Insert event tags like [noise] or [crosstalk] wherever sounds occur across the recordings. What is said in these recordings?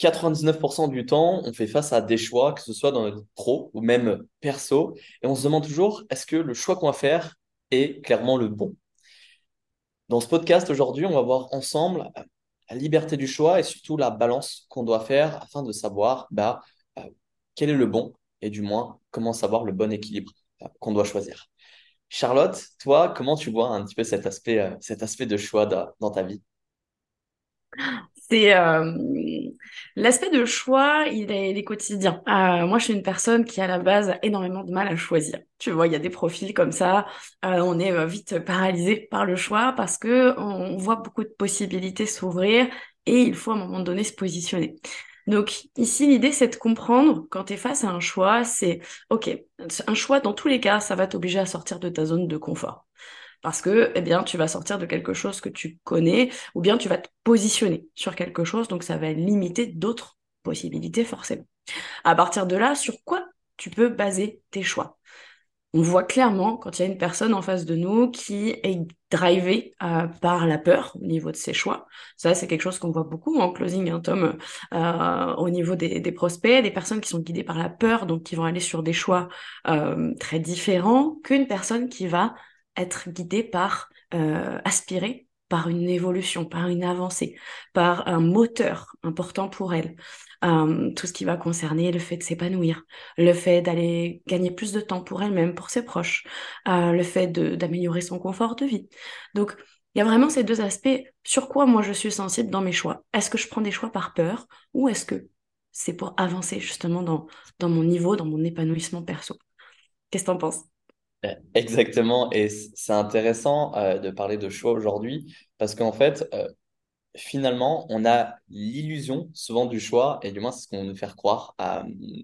99% du temps, on fait face à des choix, que ce soit dans notre pro ou même perso, et on se demande toujours, est-ce que le choix qu'on va faire est clairement le bon? Dans ce podcast aujourd'hui, on va voir ensemble euh, la liberté du choix et surtout la balance qu'on doit faire afin de savoir bah, euh, quel est le bon et du moins comment savoir le bon équilibre euh, qu'on doit choisir. Charlotte, toi, comment tu vois un petit peu aspect, cet aspect de choix dans ta vie? [gasps] C'est euh, l'aspect de choix, il est, quotidien. Euh, moi, je suis une personne qui, à la base, a énormément de mal à choisir. Tu vois, il y a des profils comme ça. Euh, on est vite paralysé par le choix parce que on voit beaucoup de possibilités s'ouvrir et il faut à un moment donné se positionner. Donc ici, l'idée, c'est de comprendre quand tu es face à un choix, c'est OK, un choix, dans tous les cas, ça va t'obliger à sortir de ta zone de confort parce que eh bien tu vas sortir de quelque chose que tu connais ou bien tu vas te positionner sur quelque chose donc ça va limiter d'autres possibilités forcément. À partir de là, sur quoi tu peux baser tes choix? On voit clairement quand il y a une personne en face de nous qui est drivée euh, par la peur au niveau de ses choix. Ça, c'est quelque chose qu'on voit beaucoup en closing, hein, Tom, euh, au niveau des, prospects, des personnes qui sont guidées par la peur, donc qui vont aller sur des choix euh, très différents qu'une personne qui va être guidée par, euh, par une évolution, par une avancée, par un moteur important pour elle. Euh, tout ce qui va concerner le fait de s'épanouir, le fait d'aller gagner plus de temps pour elle-même, pour ses proches, euh, le fait d'améliorer son confort de vie. Donc, il y a vraiment ces deux aspects. Sur quoi moi je suis sensible dans mes choix Est-ce que je prends des choix par peur ou est-ce que c'est pour avancer justement dans, dans mon niveau, dans mon épanouissement perso? Qu'est-ce que t'en penses? [laughs] Exactement, et c'est intéressant euh, de parler de choix aujourd'hui parce qu'en fait, euh, finalement, on a l'illusion souvent du choix, et du moins c'est ce qu'on nous faire croire euh,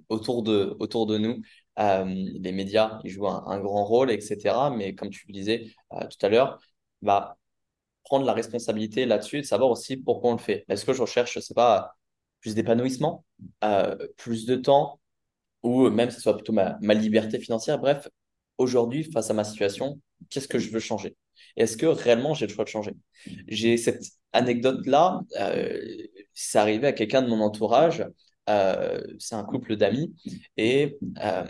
autour de, autour de nous. les médias, jouent un, grand rôle, etc. Mais comme tu le disais tout à l'heure, bah, prendre la responsabilité là-dessus, de savoir aussi pourquoi on le fait. Est-ce que je recherche, je sais pas, plus d'épanouissement, plus de temps, ou même ce soit plutôt ma, ma liberté financière, bref, aujourd'hui, face à ma situation, qu'est-ce que je veux changer? Est-ce que réellement j'ai le choix de changer? J'ai cette anecdote-là, euh, c'est arrivé à quelqu'un de mon entourage, euh, c'est un couple d'amis, et euh,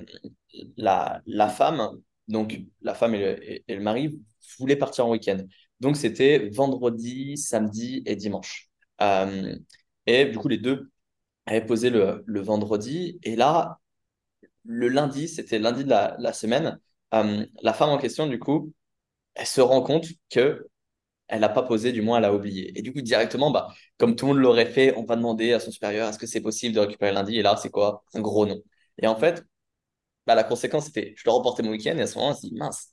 la, la femme, donc la femme et le, mari voulaient partir en week-end. Donc c'était vendredi, samedi et dimanche. Et du coup, les deux avaient posé le, le vendredi, et là, le lundi, c'était lundi de la semaine, euh, la femme en question, du coup, elle se rend compte que elle n'a pas posé, du moins elle a oublié. Et du coup, directement, bah, comme tout le monde l'aurait fait, on va demander à son supérieur est-ce que c'est possible de récupérer lundi? Et là, c'est quoi? Un gros non. Et en fait, bah, la conséquence, c'était je dois reporter mon week-end. Et à ce moment, on se dit mince,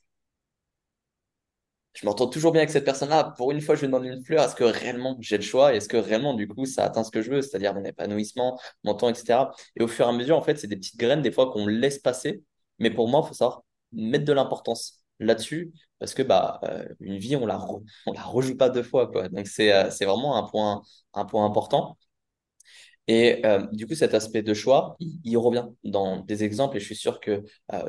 je m'entends toujours bien avec cette personne-là. Pour une fois, je lui demande une fleur. Est-ce que réellement j'ai le choix? Est-ce que réellement, du coup, ça atteint ce que je veux, c'est-à-dire mon épanouissement, mon temps, etc. Et au fur et à mesure, en fait, c'est des petites graines, des fois, qu'on laisse passer. Mais pour moi, il faut savoir mettre de l'importance là-dessus parce que bah euh, une vie on la [laughs] on la rejoue pas deux fois quoi. Donc c'est euh, c'est vraiment un point un point important. Et euh, du coup cet aspect de choix il, revient dans des exemples et je suis sûr que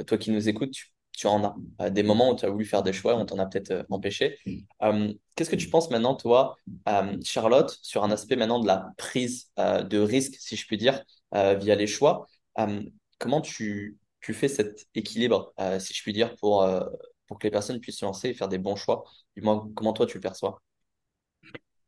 toi qui nous écoutes tu, tu en as des moments où tu as voulu faire des choix on t'en a peut-être empêché. Qu'est-ce que tu penses maintenant toi Charlotte sur un aspect maintenant de la prise de risque si je puis dire via les choix comment tu tu fais cet équilibre, euh, si je puis dire, pour, euh, pour que les personnes puissent se lancer et faire des bons choix. Dis-moi comment toi tu le perçois?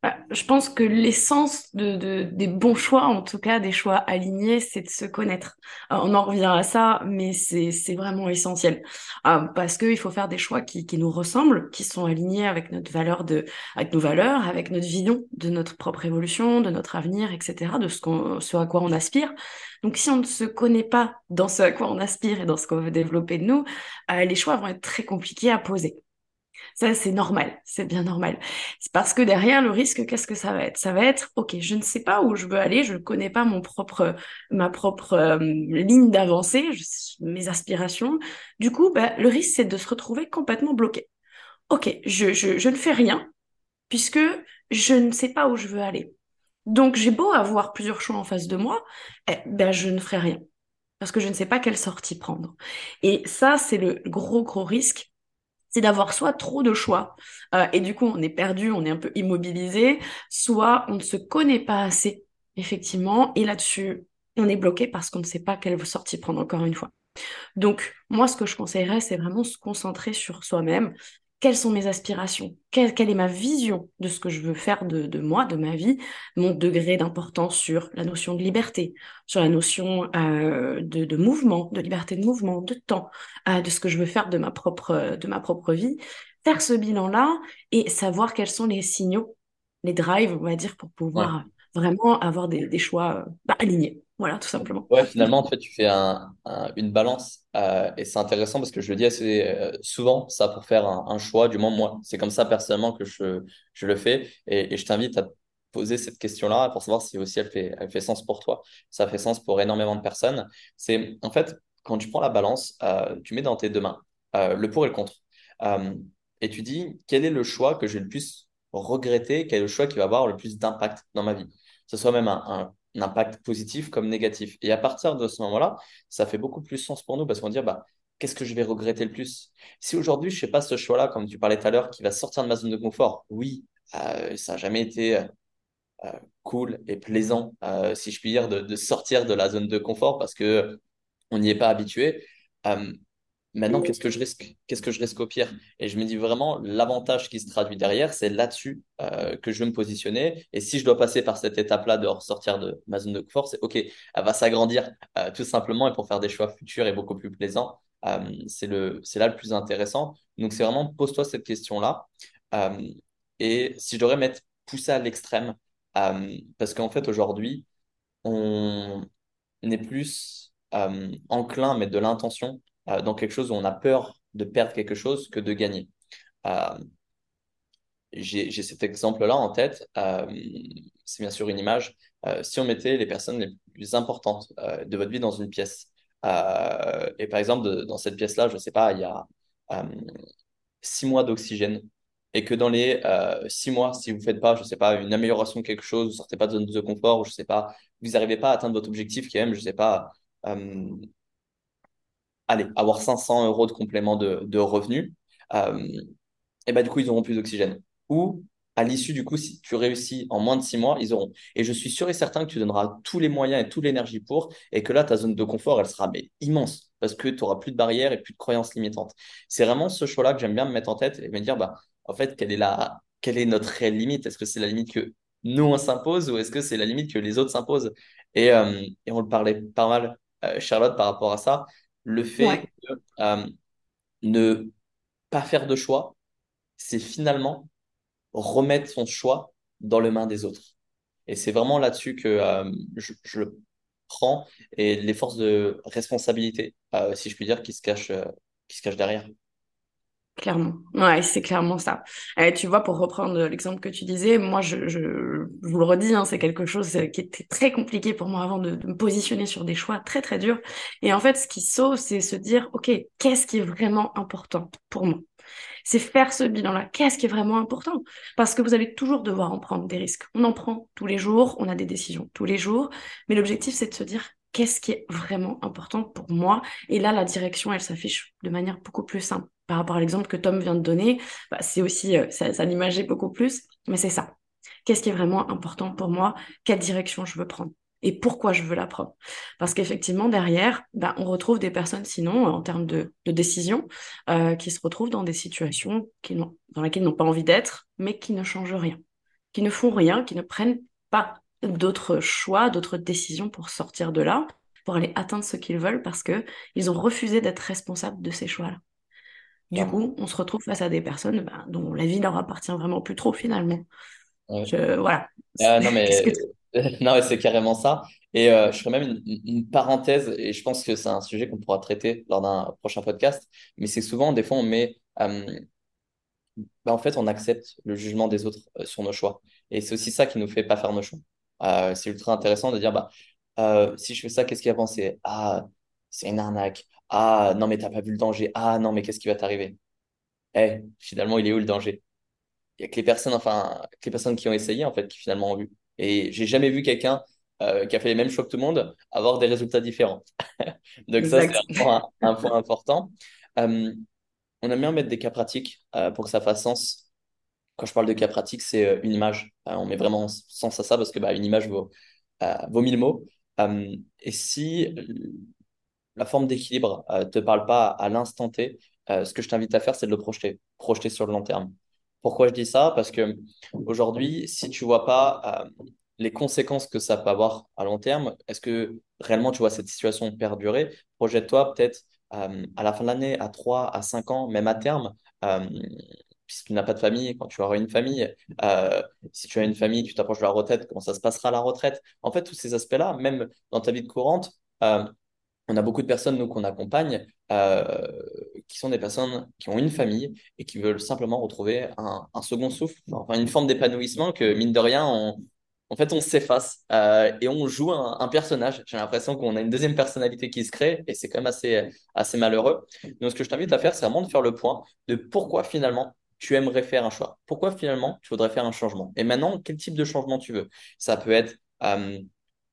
Bah, je pense que l'essence de, des bons choix, en tout cas des choix alignés, c'est de se connaître. Euh, on en revient à ça, mais c'est vraiment essentiel. parce qu'il faut faire des choix qui, qui nous ressemblent, qui sont alignés avec notre valeur de, avec nos valeurs, avec notre vision de notre propre évolution, de notre avenir, etc., de ce, ce à quoi on aspire. Donc si on ne se connaît pas dans ce à quoi on aspire et dans ce qu'on veut développer de nous, euh, les choix vont être très compliqués à poser. Ça, c'est normal, c'est bien normal. C'est parce que derrière le risque, qu'est-ce que ça va être? Ça va être, ok, je ne sais pas où je veux aller, je ne connais pas mon propre, ma propre euh, ligne d'avancée, mes aspirations. Du coup, bah, le risque, c'est de se retrouver complètement bloqué. Ok, je, je, je ne fais rien puisque je ne sais pas où je veux aller. Donc j'ai beau avoir plusieurs choix en face de moi, eh, ben je ne ferai rien parce que je ne sais pas quelle sortie prendre. Et ça, c'est le gros gros risque, c'est d'avoir soit trop de choix euh, et du coup on est perdu, on est un peu immobilisé, soit on ne se connaît pas assez effectivement. Et là-dessus, on est bloqué parce qu'on ne sait pas quelle sortie prendre encore une fois. Donc, moi, ce que je conseillerais, c'est vraiment se concentrer sur soi-même. Quelles sont mes aspirations quelle, est ma vision de ce que je veux faire de, moi, de ma vie Mon degré d'importance sur la notion de liberté, sur la notion euh, de, mouvement, de liberté de mouvement, de temps, euh, de ce que je veux faire de ma propre, de ma propre vie. Faire ce bilan-là et savoir quels sont les signaux, les drives, on va dire, pour pouvoir vraiment avoir des, choix bah, alignés. Voilà, tout simplement. Ouais, finalement, en fait, tu fais un, une balance euh, et c'est intéressant parce que je le dis assez euh, souvent, ça pour faire un, choix, du moins moi. C'est comme ça personnellement que je, je le fais et, je t'invite à poser cette question-là pour savoir si aussi elle fait, elle fait sens pour toi. Ça fait sens pour énormément de personnes. C'est en fait, quand tu prends la balance, euh, tu mets dans tes deux mains le pour et le contre. et tu dis, quel est le choix que j'ai le plus regretté, quel est le choix qui va avoir le plus d'impact dans ma vie? Que ce soit même un impact positif comme négatif. Et à partir de ce moment-là, ça fait beaucoup plus sens pour nous parce qu'on dit, bah, qu'est-ce que je vais regretter le plus? Si aujourd'hui, je ne fais pas ce choix-là, comme tu parlais tout à l'heure, qui va sortir de ma zone de confort, oui, euh, ça n'a jamais été euh, cool et plaisant, euh, si je puis dire, de, de, sortir de la zone de confort parce que on n'y est pas habitué. Maintenant, qu'est-ce que je risque? Qu'est-ce que je risque au pire? Et je me dis vraiment, l'avantage qui se traduit derrière, c'est là-dessus euh, que je veux me positionner. Et si je dois passer par cette étape-là de ressortir de ma zone de confort, c'est OK, elle va s'agrandir euh, tout simplement et pour faire des choix futurs et beaucoup plus plaisants. Euh, c'est là le plus intéressant. Donc, c'est vraiment, pose-toi cette question-là. et si je devrais mettre poussé à l'extrême, parce qu'en fait, aujourd'hui, on est plus enclin à mettre de l'intention euh, dans quelque chose où on a peur de perdre quelque chose que de gagner. Euh, j'ai cet exemple-là en tête. Euh, c'est bien sûr une image. si on mettait les personnes les plus importantes de votre vie dans une pièce, et par exemple, dans cette pièce-là, je ne sais pas, il y a six mois d'oxygène, et que dans les six mois, si vous ne faites pas, je ne sais pas, une amélioration de quelque chose, vous ne sortez pas de zone de confort, ou je sais pas, vous n'arrivez pas à atteindre votre objectif qui est même, je ne sais pas, allez, avoir 500 euros de complément de, de revenus, euh, et bah, du coup, ils auront plus d'oxygène. Ou à l'issue, du coup, si tu réussis en moins de six mois, ils auront. Et je suis sûr et certain que tu donneras tous les moyens et toute l'énergie pour, et que là, ta zone de confort, elle sera mais, immense, parce que tu auras plus de barrières et plus de croyances limitantes. C'est vraiment ce choix-là que j'aime bien me mettre en tête et me dire, bah, en fait, quelle est, la, quelle est notre réelle limite? Est-ce que c'est la limite que nous, on s'impose, ou est-ce que c'est la limite que les autres s'imposent? Et, euh, et on le parlait pas mal, euh, Charlotte, par rapport à ça le fait de euh, ne pas faire de choix, c'est finalement remettre son choix dans les mains des autres. Et c'est vraiment là-dessus que euh, je, le prends et les forces de responsabilité, euh, si je puis dire, qui se cachent, qui se cachent derrière. Clairement, ouais, c'est clairement ça. Et tu vois, pour reprendre l'exemple que tu disais, moi, je, je, vous le redis, hein, c'est quelque chose qui était très compliqué pour moi avant de, de, me positionner sur des choix très très durs. Et en fait, ce qui sauve, c'est se dire, ok, qu'est-ce qui est vraiment important pour moi? C'est faire ce bilan-là. Qu'est-ce qui est vraiment important? Parce que vous allez toujours devoir en prendre des risques. On en prend tous les jours, on a des décisions tous les jours, mais l'objectif, c'est de se dire, qu'est-ce qui est vraiment important pour moi? Et là, la direction, elle s'affiche de manière beaucoup plus simple par rapport à l'exemple que Tom vient de donner, bah, c'est aussi, euh, ça, ça beaucoup plus, mais c'est ça. Qu'est-ce qui est vraiment important pour moi? Quelle direction je veux prendre? Et pourquoi je veux la prendre? Parce qu'effectivement, derrière, bah, on retrouve des personnes, sinon, en termes de, décision, euh, qui se retrouvent dans des situations dans lesquelles ils n'ont pas envie d'être, mais qui ne changent rien, qui ne font rien, qui ne prennent pas d'autres choix, d'autres décisions pour sortir de là, pour aller atteindre ce qu'ils veulent, parce qu'ils ont refusé d'être responsables de ces choix-là. Du coup, on se retrouve face à des personnes bah, dont la vie leur appartient vraiment plus trop finalement. voilà. Ah, [laughs] [laughs] non, mais c'est carrément ça. Et euh, je ferai même une, parenthèse, et je pense que c'est un sujet qu'on pourra traiter lors d'un prochain podcast, mais c'est souvent, des fois, on met, euh, bah, en fait, on accepte le jugement des autres euh, sur nos choix. Et c'est aussi ça qui nous fait pas faire nos choix. c'est ultra intéressant de dire, bah, si je fais ça, qu'est-ce qui a pensé Ah, c'est une arnaque. Ah non, mais t'as pas vu le danger. Ah non, mais qu'est-ce qui va t'arriver? Eh, finalement, il est où le danger? Il y a que les personnes, enfin, que les personnes qui ont essayé, en fait, qui finalement ont vu. Et j'ai jamais vu quelqu'un euh, qui a fait les mêmes choix que tout le monde avoir des résultats différents. [laughs] Donc ça, c'est un, un, point important. Euh, on aime bien mettre des cas pratiques euh, pour que ça fasse sens. Quand je parle de cas pratiques, c'est une image. on met vraiment sens à ça parce que bah, une image vaut vaut mille mots. et si la forme d'équilibre ne te parle pas à l'instant T, ce que je t'invite à faire, c'est de le projeter, projeter sur le long terme. Pourquoi je dis ça? Parce que aujourd'hui, si tu vois pas les conséquences que ça peut avoir à long terme, est-ce que réellement tu vois cette situation perdurer? Projette-toi peut-être à la fin de l'année, à 3, à 5 ans, même à terme, puisque tu n'as pas de famille, quand tu auras une famille, euh, si tu as une famille, tu t'approches de la retraite, comment ça se passera à la retraite? En fait, tous ces aspects-là, même dans ta vie courante, euh, on a beaucoup de personnes, nous, qu'on accompagne, euh, qui sont des personnes qui ont une famille et qui veulent simplement retrouver un, second souffle, enfin, une forme d'épanouissement que, mine de rien, on, en fait, on s'efface et on joue un, personnage. J'ai l'impression qu'on a une deuxième personnalité qui se crée et c'est quand même assez, assez malheureux. Donc, ce que je t'invite à faire, c'est vraiment de faire le point de pourquoi finalement tu aimerais faire un choix. Pourquoi finalement tu voudrais faire un changement? Et maintenant, quel type de changement tu veux? Ça peut être euh,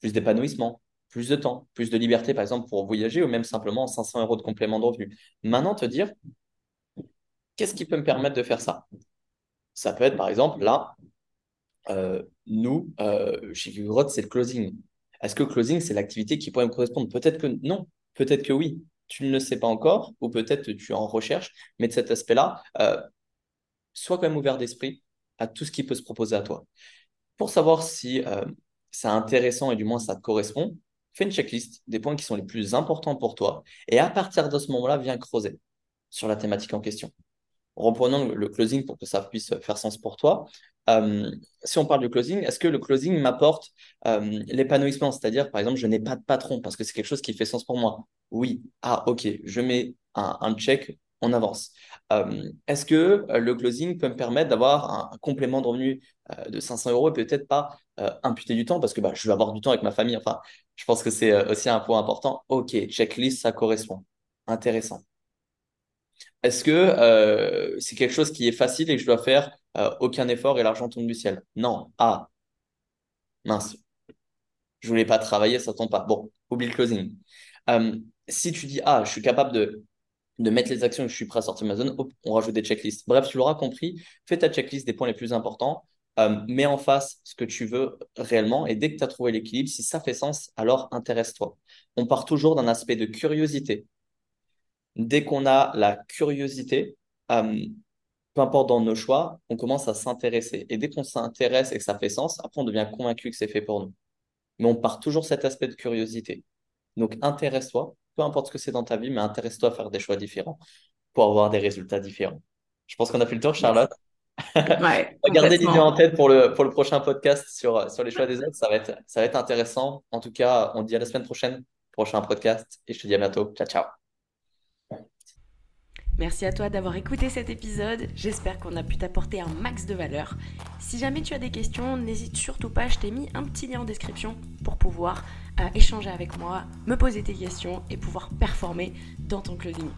plus d'épanouissement, plus de temps, plus de liberté, par exemple, pour voyager ou même simplement 500 euros de complément de revenu. Maintenant, te dire, qu'est-ce qui peut me permettre de faire ça? Ça peut être, par exemple, là, euh, nous, euh, chez Google, c'est le closing. Est-ce que le closing, c'est l'activité qui pourrait me correspondre? Peut-être que non, peut-être que oui. Tu ne le sais pas encore, ou peut-être tu es en recherche, mais de cet aspect-là, sois quand même ouvert d'esprit à tout ce qui peut se proposer à toi. Pour savoir si euh, c'est intéressant et du moins ça te correspond, fais une checklist des points qui sont les plus importants pour toi et à partir de ce moment-là, viens creuser sur la thématique en question. Reprenons le, closing pour que ça puisse faire sens pour toi. Euh, si on parle du closing, est-ce que le closing m'apporte euh, l'épanouissement? C'est-à-dire, par exemple, je n'ai pas de patron parce que c'est quelque chose qui fait sens pour moi. Oui, ah ok, je mets un, un check on avance. Euh, est-ce que euh, le closing peut me permettre d'avoir un, complément de revenu euh, de 500 euros et peut-être pas imputer du temps? Parce que bah, je vais avoir du temps avec ma famille. Enfin, je pense que c'est aussi un point important. Ok, checklist, ça correspond. Intéressant. Est-ce que c'est quelque chose qui est facile et que je dois faire aucun effort et l'argent tombe du ciel? Non. Ah, mince. Je voulais pas travailler, ça tombe pas. Bon, oublie le closing. si tu dis, ah, je suis capable de de mettre les actions que je suis prêt à sortir de ma zone, on rajoute des checklists. Bref, tu l'auras compris, fais ta checklist des points les plus importants, euh, mets en face ce que tu veux réellement, et dès que tu as trouvé l'équilibre, si ça fait sens, alors intéresse-toi. On part toujours d'un aspect de curiosité. Dès qu'on a la curiosité, euh, peu importe dans nos choix, on commence à s'intéresser. Et dès qu'on s'intéresse et que ça fait sens, après on devient convaincu que c'est fait pour nous. Mais on part toujours cet aspect de curiosité. Donc intéresse-toi, peu importe ce que c'est dans ta vie, mais intéresse-toi à faire des choix différents pour avoir des résultats différents. Je pense qu'on a fait le tour, Charlotte. Ouais, [laughs] Gardez l'idée en tête pour le, pour le prochain podcast sur, sur les choix des autres. Ça va, être, ça va être intéressant. En tout cas, on dit à la semaine prochaine, prochain podcast. Et je te dis à bientôt. Ciao, ciao. Merci à toi d'avoir écouté cet épisode. J'espère qu'on a pu t'apporter un max de valeur. Si jamais tu as des questions, n'hésite surtout pas. Je t'ai mis un petit lien en description pour pouvoir euh, échanger avec moi, me poser tes questions et pouvoir performer dans ton closing.